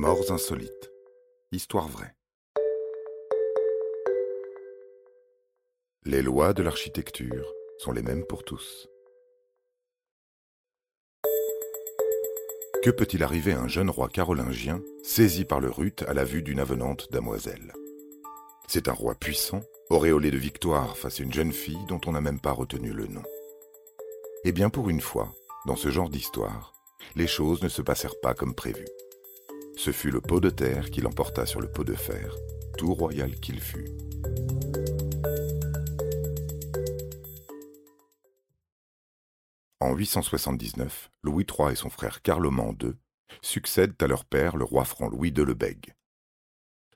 Morts insolites. Histoire vraie. Les lois de l'architecture sont les mêmes pour tous. Que peut-il arriver à un jeune roi carolingien saisi par le rut à la vue d'une avenante damoiselle? C'est un roi puissant, auréolé de victoire face à une jeune fille dont on n'a même pas retenu le nom. Eh bien pour une fois, dans ce genre d'histoire, les choses ne se passèrent pas comme prévu. Ce fut le pot de terre qui l'emporta sur le pot de fer, tout royal qu'il fût. En 879, Louis III et son frère Carloman II succèdent à leur père, le roi franc Louis de Lebègue.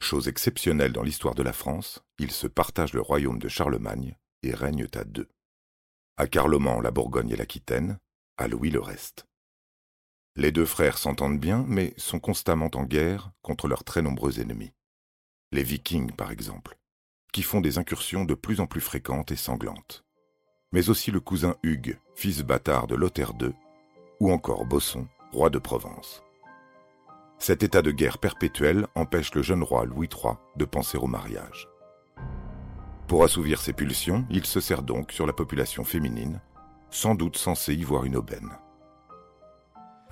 Chose exceptionnelle dans l'histoire de la France, ils se partagent le royaume de Charlemagne et règnent à deux. À Carloman la Bourgogne et l'Aquitaine, à Louis le reste. Les deux frères s'entendent bien, mais sont constamment en guerre contre leurs très nombreux ennemis. Les Vikings, par exemple, qui font des incursions de plus en plus fréquentes et sanglantes. Mais aussi le cousin Hugues, fils bâtard de Lothaire II, ou encore Bosson, roi de Provence. Cet état de guerre perpétuelle empêche le jeune roi Louis III de penser au mariage. Pour assouvir ses pulsions, il se sert donc sur la population féminine, sans doute censé y voir une aubaine.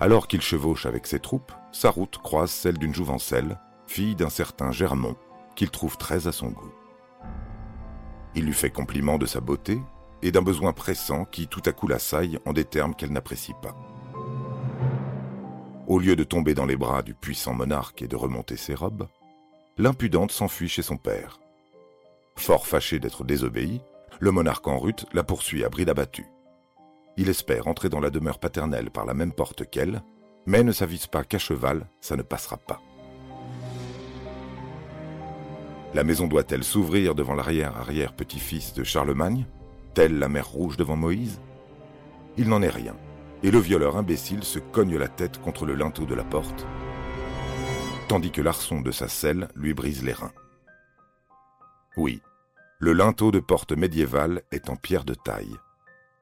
Alors qu'il chevauche avec ses troupes, sa route croise celle d'une jouvencelle, fille d'un certain Germont, qu'il trouve très à son goût. Il lui fait compliment de sa beauté et d'un besoin pressant qui tout à coup l'assaille en des termes qu'elle n'apprécie pas. Au lieu de tomber dans les bras du puissant monarque et de remonter ses robes, l'impudente s'enfuit chez son père. Fort fâché d'être désobéi, le monarque en rute la poursuit à bride abattue. Il espère entrer dans la demeure paternelle par la même porte qu'elle, mais ne s'avise pas qu'à cheval, ça ne passera pas. La maison doit-elle s'ouvrir devant l'arrière-arrière-petit-fils de Charlemagne, telle la mer rouge devant Moïse? Il n'en est rien, et le violeur imbécile se cogne la tête contre le linteau de la porte, tandis que l'arçon de sa selle lui brise les reins. Oui, le linteau de porte médiévale est en pierre de taille.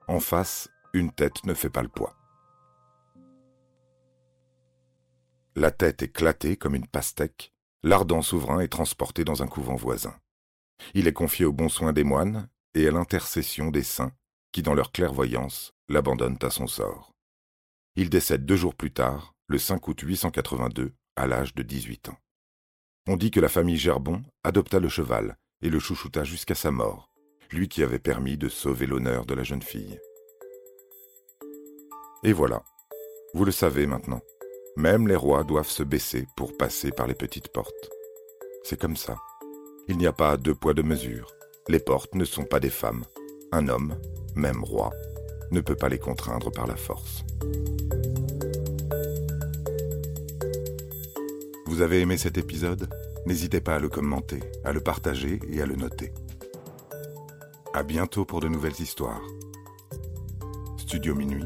En face, une tête ne fait pas le poids. La tête éclatée comme une pastèque, l'ardent souverain est transporté dans un couvent voisin. Il est confié au bon soin des moines et à l'intercession des saints qui, dans leur clairvoyance, l'abandonnent à son sort. Il décède deux jours plus tard, le 5 août 882, à l'âge de 18 ans. On dit que la famille Gerbon adopta le cheval et le chouchouta jusqu'à sa mort, lui qui avait permis de sauver l'honneur de la jeune fille. Et voilà, vous le savez maintenant, même les rois doivent se baisser pour passer par les petites portes. C'est comme ça. Il n'y a pas deux poids de mesure. Les portes ne sont pas des femmes. Un homme, même roi, ne peut pas les contraindre par la force. Vous avez aimé cet épisode? N'hésitez pas à le commenter, à le partager et à le noter. À bientôt pour de nouvelles histoires. Studio Minuit